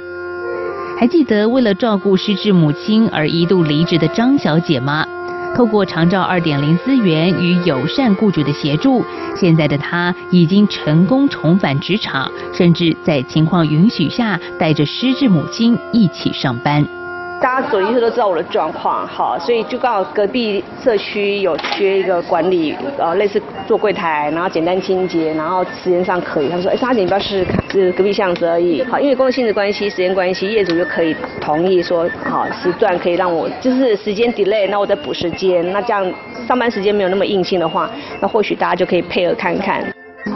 还记得为了照顾失智母亲而一度离职的张小姐吗？透过长照二点零资源与友善雇主的协助，现在的她已经成功重返职场，甚至在情况允许下，带着失智母亲一起上班。大家走进去都知道我的状况，好，所以就刚好隔壁社区有缺一个管理，呃，类似做柜台，然后简单清洁，然后时间上可以。他说，哎，沙姐，你不要试试看，是隔壁巷子而已。好，因为工作性质关系、时间关系，业主就可以同意说，好，时段可以让我就是时间 delay，那我再补时间，那这样上班时间没有那么硬性的话，那或许大家就可以配合看看。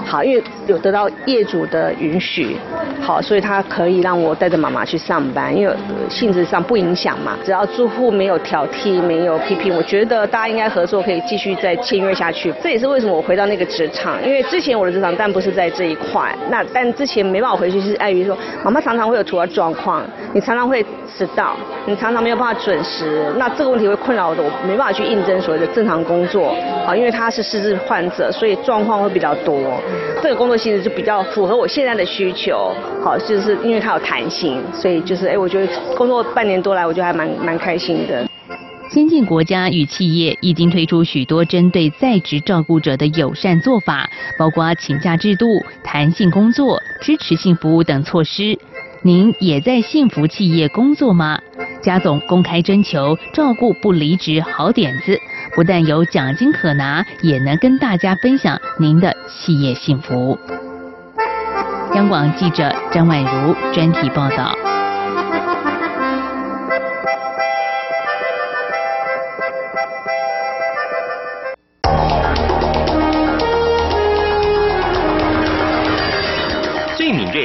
好，因为有得到业主的允许，好，所以他可以让我带着妈妈去上班，因为性质上不影响嘛。只要住户没有挑剔、没有批评，我觉得大家应该合作，可以继续再签约下去。这也是为什么我回到那个职场，因为之前我的职场但不是在这一块，那但之前没办法回去是碍于说，妈妈常常会有突发状况，你常常会迟到，你常常没有办法准时，那这个问题会困扰的，我没办法去应征所谓的正常工作，啊，因为他是失智患者，所以状况会比较多。这个工作性质就比较符合我现在的需求，好，就是因为它有弹性，所以就是哎，我觉得工作半年多来，我觉得还蛮蛮开心的。先进国家与企业已经推出许多针对在职照顾者的友善做法，包括请假制度、弹性工作、支持性服务等措施。您也在幸福企业工作吗？贾总公开征求照顾不离职好点子，不但有奖金可拿，也能跟大家分享您的企业幸福。央广记者张婉如专题报道。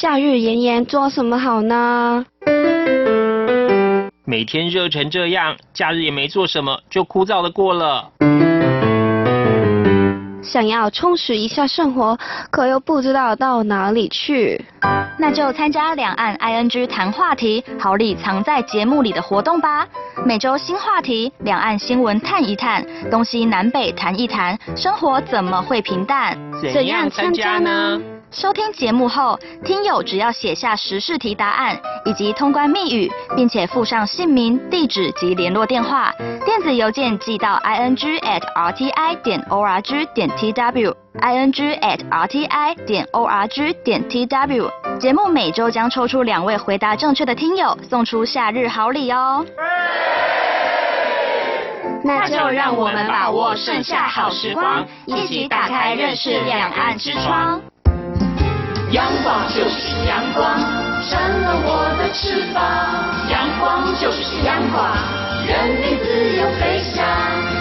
夏日炎炎，做什么好呢？每天热成这样，假日也没做什么，就枯燥的过了。想要充实一下生活，可又不知道到哪里去。那就参加两岸 ING 谈话题，好礼藏在节目里的活动吧。每周新话题，两岸新闻探一探，东西南北谈一谈，生活怎么会平淡？怎样参加呢？收听节目后，听友只要写下时事题答案以及通关密语，并且附上姓名、地址及联络电话，电子邮件寄到 i n g at r t i 点 o r g 点 t w i n g at r t i 点 o r g 点 t w。节目每周将抽出两位回答正确的听友，送出夏日好礼哦。那就让我们把握盛夏好时光，一起打开认识两岸之窗。阳光就是阳光，扇了我的翅膀。阳光就是阳光，任你自由飞翔。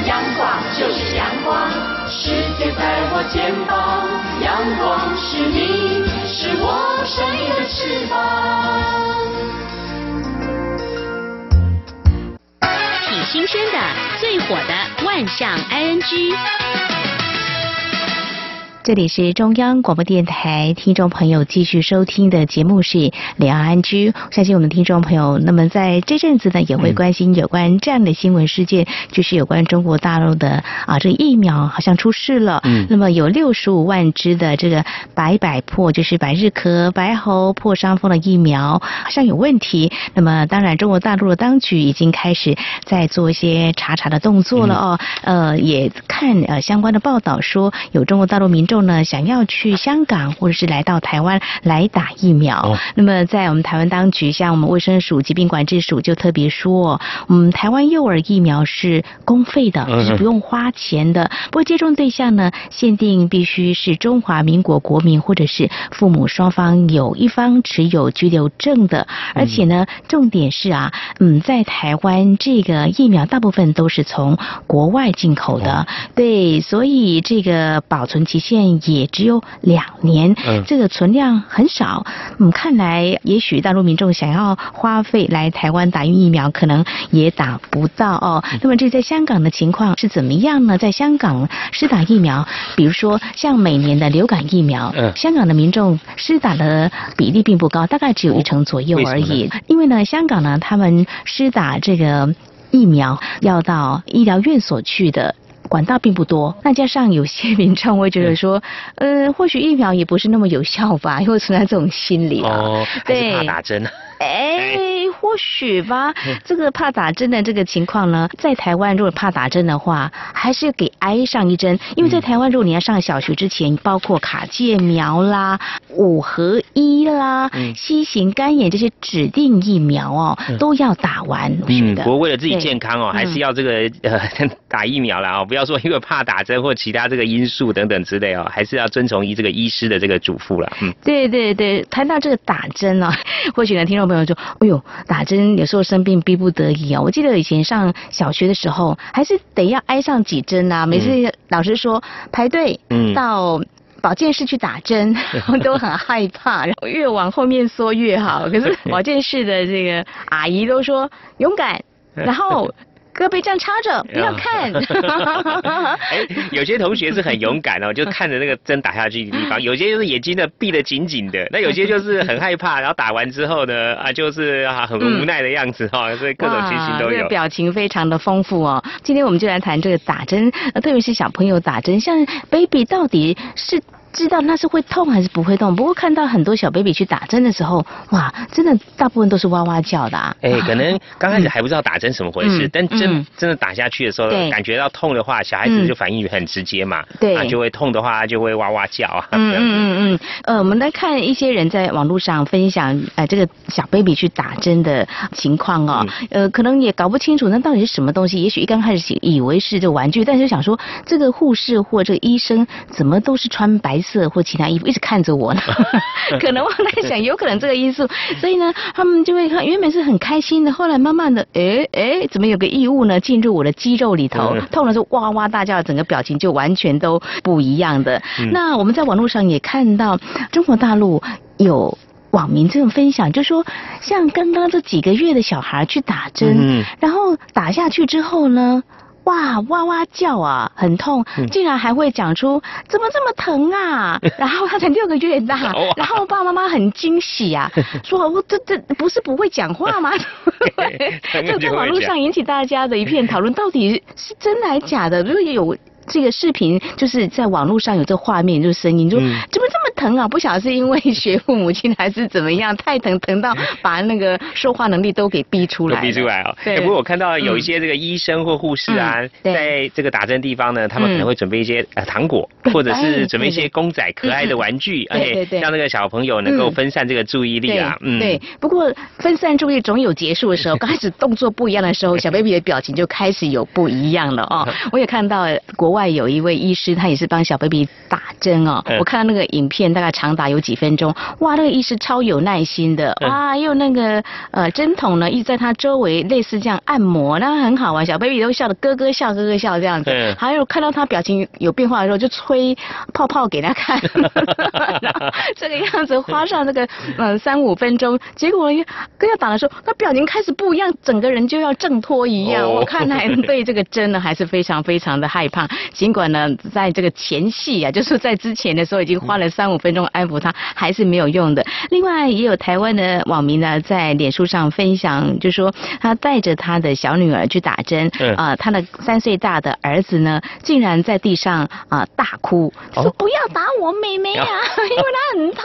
阳光就是阳光，世界在我肩膀。阳光是你，是我生命的翅膀。挺新鲜的，最火的万象 ING。这里是中央广播电台听众朋友继续收听的节目是两岸居，相信我们听众朋友，那么在这阵子呢，也会关心有关这样的新闻事件，就是有关中国大陆的啊，这个疫苗好像出事了。嗯。那么有六十五万支的这个白百破，就是百日咳、白喉、破伤风的疫苗，好像有问题。那么当然，中国大陆的当局已经开始在做一些查查的动作了哦。呃，也看呃相关的报道说，有中国大陆民众。众呢想要去香港或者是来到台湾来打疫苗。那么在我们台湾当局，像我们卫生署疾病管制署就特别说，嗯，台湾幼儿疫苗是公费的，是不用花钱的。不过接种对象呢，限定必须是中华民国国民或者是父母双方有一方持有居留证的，而且呢，重点是啊，嗯，在台湾这个疫苗大部分都是从国外进口的，对，所以这个保存期限也只有两年，这个存量很少。嗯，看来也许大陆民众想要花费来台湾打疫苗，可能也打不到哦。那么这在香港的情况是怎么样呢？在香港施打疫苗，比如说像每年的流感疫苗，香港的民众施打的比例并不高，大概只有一成左右而已。因为呢，香港呢，他们施打这个疫苗要到医疗院所去的。管道并不多，那加上有些民众会觉得说，呃，或许疫苗也不是那么有效吧，因为存在这种心理哦，对，怕打针。哎，或许吧。这个怕打针的这个情况呢，在台湾如果怕打针的话，还是要给挨上一针。因为在台湾，如果你要上小学之前，包括卡介苗啦、五合一啦、新型肝炎这些指定疫苗哦，都要打完。嗯，不过为了自己健康哦，还是要这个呃 <laughs> 打疫苗了哦。不要说因为怕打针或其他这个因素等等之类哦，还是要遵从医这个医师的这个嘱咐了。嗯，对对对，谈到这个打针呢，<laughs> 或许呢，听众。朋友说：“哎呦，打针有时候生病逼不得已啊！我记得以前上小学的时候，还是得要挨上几针啊。每次老师说排队到保健室去打针，<laughs> 都很害怕，然后越往后面缩越好。可是 <laughs> 保健室的这个阿姨都说勇敢，然后。”胳膊这样插着，不要看。<laughs> 哎，有些同学是很勇敢哦，就看着那个针打下去的地方；<laughs> 有些就是眼睛呢闭得紧紧的，那有些就是很害怕，然后打完之后呢啊，就是啊很无奈的样子哈，所以各种情形都有。表情非常的丰富哦。今天我们就来谈这个打针，特别是小朋友打针，像 baby 到底是。知道那是会痛还是不会痛？不过看到很多小 baby 去打针的时候，哇，真的大部分都是哇哇叫的啊。哎，可能刚开始还不知道打针什么回事，但真真的打下去的时候，感觉到痛的话，小孩子就反应很直接嘛。对，就会痛的话就会哇哇叫啊。嗯嗯嗯嗯。呃，我们来看一些人在网络上分享，呃，这个小 baby 去打针的情况哦。呃，可能也搞不清楚那到底是什么东西。也许一刚开始以为是这玩具，但是想说这个护士或这个医生怎么都是穿白。色或其他衣服一直看着我呢，<laughs> 可能我在想，有可能这个因素，所以呢，他们就会看，原本是很开心的，后来慢慢的，哎哎，怎么有个异物呢进入我的肌肉里头，痛的时候哇哇大叫，整个表情就完全都不一样的。那我们在网络上也看到，中国大陆有网民这种分享，就说像刚刚这几个月的小孩去打针，然后打下去之后呢。哇哇哇叫啊，很痛，竟然还会讲出怎么这么疼啊？<laughs> 然后他才六个月大，然后爸爸妈妈很惊喜啊，<laughs> 说我这这不是不会讲话吗？<laughs> 就在网络上引起大家的一片讨论，到底是真的还是假的？如果有。这个视频就是在网络上有这个画面，就是声音，就怎么这么疼啊？不晓得是因为学父母亲还是怎么样，太疼疼到把那个说话能力都给逼出来。逼出来哦。对。不过我看到有一些这个医生或护士啊，在这个打针地方呢，他们可能会准备一些呃糖果，或者是准备一些公仔可爱的玩具，而且让那个小朋友能够分散这个注意力啊。嗯。对。不过分散注意力总有结束的时候，<laughs> 刚开始动作不一样的时候，小 baby 的表情就开始有不一样了哦。<laughs> 我也看到国外。外有一位医师，他也是帮小 baby 打针哦。我看到那个影片，大概长达有几分钟。哇，那个医师超有耐心的，哇，用那个呃针筒呢，一直在他周围类似这样按摩，那很好玩。小 baby 都笑得咯咯笑，咯咯笑这样子。还有看到他表情有变化的时候，就吹泡泡给他看。这个样子花上这个嗯三五分钟，结果跟要打的时候，他表情开始不一样，整个人就要挣脱一样。我看来对这个针呢，还是非常非常的害怕。尽管呢，在这个前戏啊，<laughs> 就是在之前的时候已经花了三五分钟安抚他，还是没有用的。另外，也有台湾的网民呢，在脸书上分享，就说他带着他的小女儿去打针，啊，他的三岁大的儿子呢，竟然在地上啊大哭，说不要打我妹妹啊，<laughs> 因为他很痛。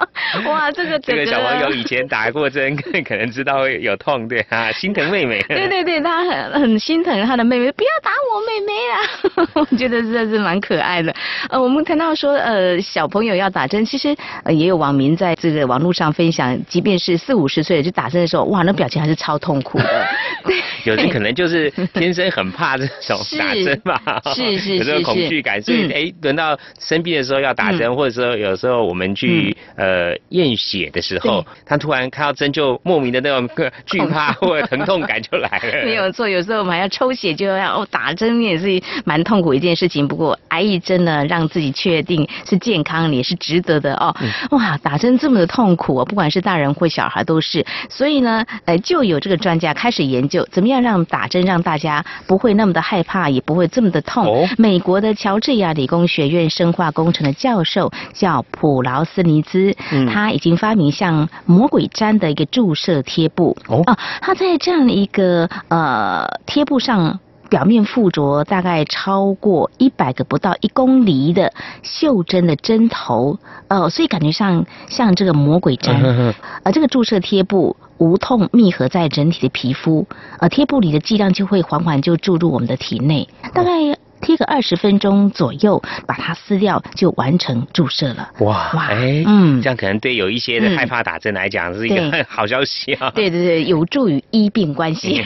<laughs> <laughs> 哇，这个这个小朋友 <laughs> 以前打过针，可能知道会有痛，对啊，心疼妹妹。<laughs> 对对对，他很很心疼他的妹妹，不要打我妹妹啊！我觉得真的是蛮可爱的。呃，我们谈到说，呃，小朋友要打针，其实呃也有网民在这个网络上分享，即便是四五十岁就打针的时候，哇，那表情还是超痛苦的。有人可能就是天生很怕这种打针吧，是是是，有这个恐惧感，所以哎，轮到生病的时候要打针，或者说有时候我们去呃验血的时候，他突然看到针就莫名的那种惧怕或者疼痛感就来了。没有错，有时候我们还要抽血，就要哦打针也是蛮痛苦一件事情。不过挨一针呢，让自己确定是健康，也是值得的哦。哇，打针这么的痛苦啊，不管是大人或小孩都是。所以呢，呃，就有这个专家开始研究怎么样让打针让大家不会那么的害怕，也不会这么的痛。美国的乔治亚理工学院生化工程的教授叫普劳斯尼兹，他已经发明像魔鬼毡的一个注射贴布哦，他在这样的一个呃贴布上。表面附着大概超过一百个不到一公里的袖针的针头，呃，所以感觉上像这个魔鬼针。而这个注射贴布无痛密合在人体的皮肤，呃，贴布里的剂量就会缓缓就注入我们的体内，大概。贴个二十分钟左右，把它撕掉就完成注射了。哇哇，哎，嗯，这样可能对有一些的害怕打针来讲是一个好消息啊。对对对，有助于医病关系。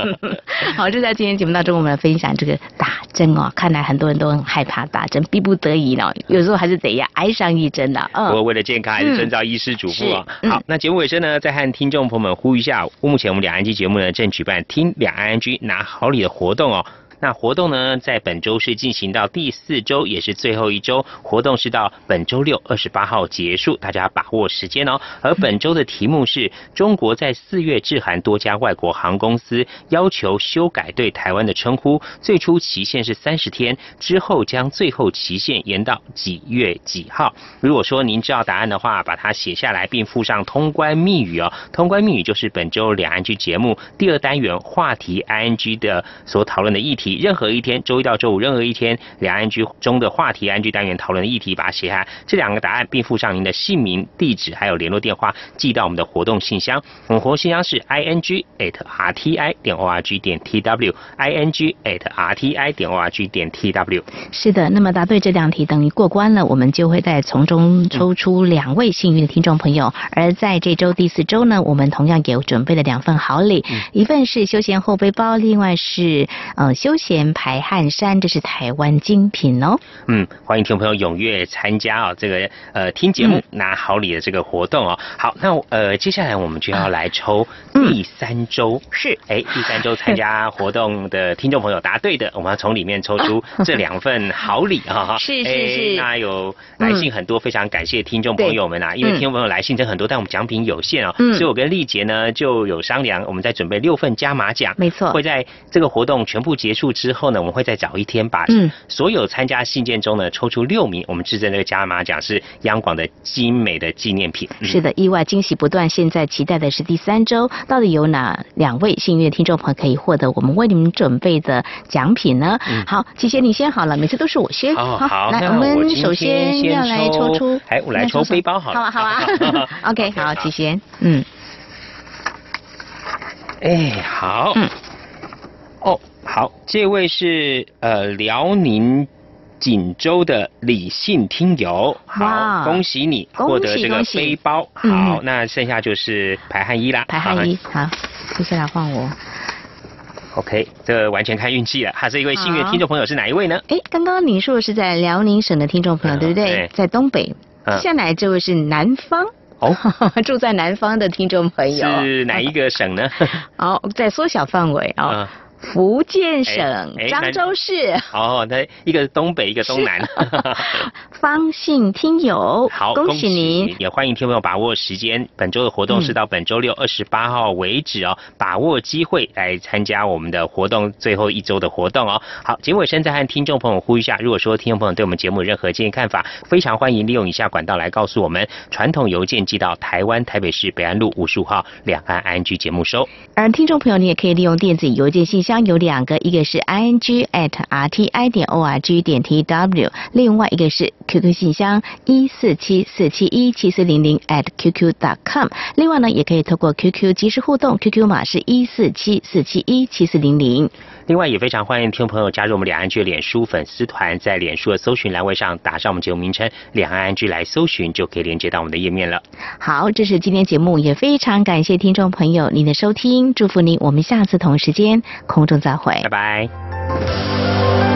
<laughs> 好，就在今天节目当中，我们来分享这个打针哦。看来很多人都很害怕打针，逼不得已呢，有时候还是得要挨上一针的。嗯，不过为了健康，还是遵照医师嘱咐啊。好，那节目尾声呢，再和听众朋友们呼吁一下，目前我们两岸机节目呢正举办听两岸 G 拿好礼的活动哦。那活动呢，在本周是进行到第四周，也是最后一周。活动是到本周六二十八号结束，大家把握时间哦。而本周的题目是中国在四月致函多家外国航空公司，要求修改对台湾的称呼。最初期限是三十天，之后将最后期限延到几月几号？如果说您知道答案的话，把它写下来，并附上通关密语哦。通关密语就是本周两岸剧节目第二单元话题 ING 的所讨论的议题。任何一天，周一到周五，任何一天，两岸居中的话题安居单元讨论的议题，把它写下，这两个答案，并附上您的姓名、地址还有联络电话，寄到我们的活动信箱。我们活动信箱是 i n g at r t i 点 o r g 点 t w i n g at r t i 点 o r g 点 t w。是的，那么答对这两题等于过关了，我们就会在从中抽出两位幸运的听众朋友。而在这周第四周呢，我们同样也准备了两份好礼，一份是休闲后背包，另外是呃休。闲排汗衫，这是台湾精品哦。嗯，欢迎听众朋友踊跃参加啊，这个呃听节目拿好礼的这个活动哦。好，那呃接下来我们就要来抽第三周，是 <laughs> 哎第三周参加活动的听众朋友答对的，我们要从里面抽出这两份好礼啊。<laughs> 是是是。那有来信很多，非常感谢听众朋友们啊，因为听众朋友来信真很多，但我们奖品有限哦，所以我跟丽杰呢就有商量，我们在准备六份加码奖，没错，会在这个活动全部结束。之后呢，我们会再找一天，把所有参加信件中呢抽出六名，我们制赠这个加码奖是央广的精美的纪念品。是的，意外惊喜不断。现在期待的是第三周，到底有哪两位幸运的听众朋友可以获得我们为你们准备的奖品呢？好，齐贤你先好了，每次都是我先。好，来，我们首先要来抽出，哎，我来抽背包好了。<laughs> 好啊，<laughs> 好啊。OK，<laughs> 好，齐贤，嗯。哎，好。嗯。哦。好，这位是呃辽宁锦州的李姓听友，好，恭喜你获得这个背包。好，那剩下就是排汗衣啦。排汗衣，好，接下来换我。OK，这完全看运气了。还是一位幸运听众朋友是哪一位呢？哎，刚刚您说的是在辽宁省的听众朋友，对不对？在东北。接下来这位是南方，哦，<laughs> 住在南方的听众朋友是哪一个省呢？<laughs> 好，在缩小范围啊。福建省漳州市。哦，那一个东北，一个东南。<laughs> 方信听友，好，恭喜您！也欢迎听朋友把握时间。本周的活动是到本周六二十八号为止哦，把握机会来参加我们的活动，最后一周的活动哦。好，节目尾声再和听众朋友呼吁一下，如果说听众朋友对我们节目任何建议看法，非常欢迎利用以下管道来告诉我们：传统邮件寄到台湾台北市北安路五十五号两岸安居节目收。而听众朋友，你也可以利用电子邮件信。箱有两个，一个是 i n g at r t i 点 o r g 点 t w，另外一个是 QQ 信箱一四七四七一七四零零 at qq dot com。另外呢，也可以透过 QQ 及时互动，QQ 码是一四七四七一七四零零。另外也非常欢迎听众朋友加入我们两岸剧脸书粉丝团，在脸书的搜寻栏位上打上我们节目名称“两岸安居”来搜寻，就可以连接到我们的页面了。好，这是今天节目，也非常感谢听众朋友您的收听，祝福您，我们下次同时间空中再会，拜拜。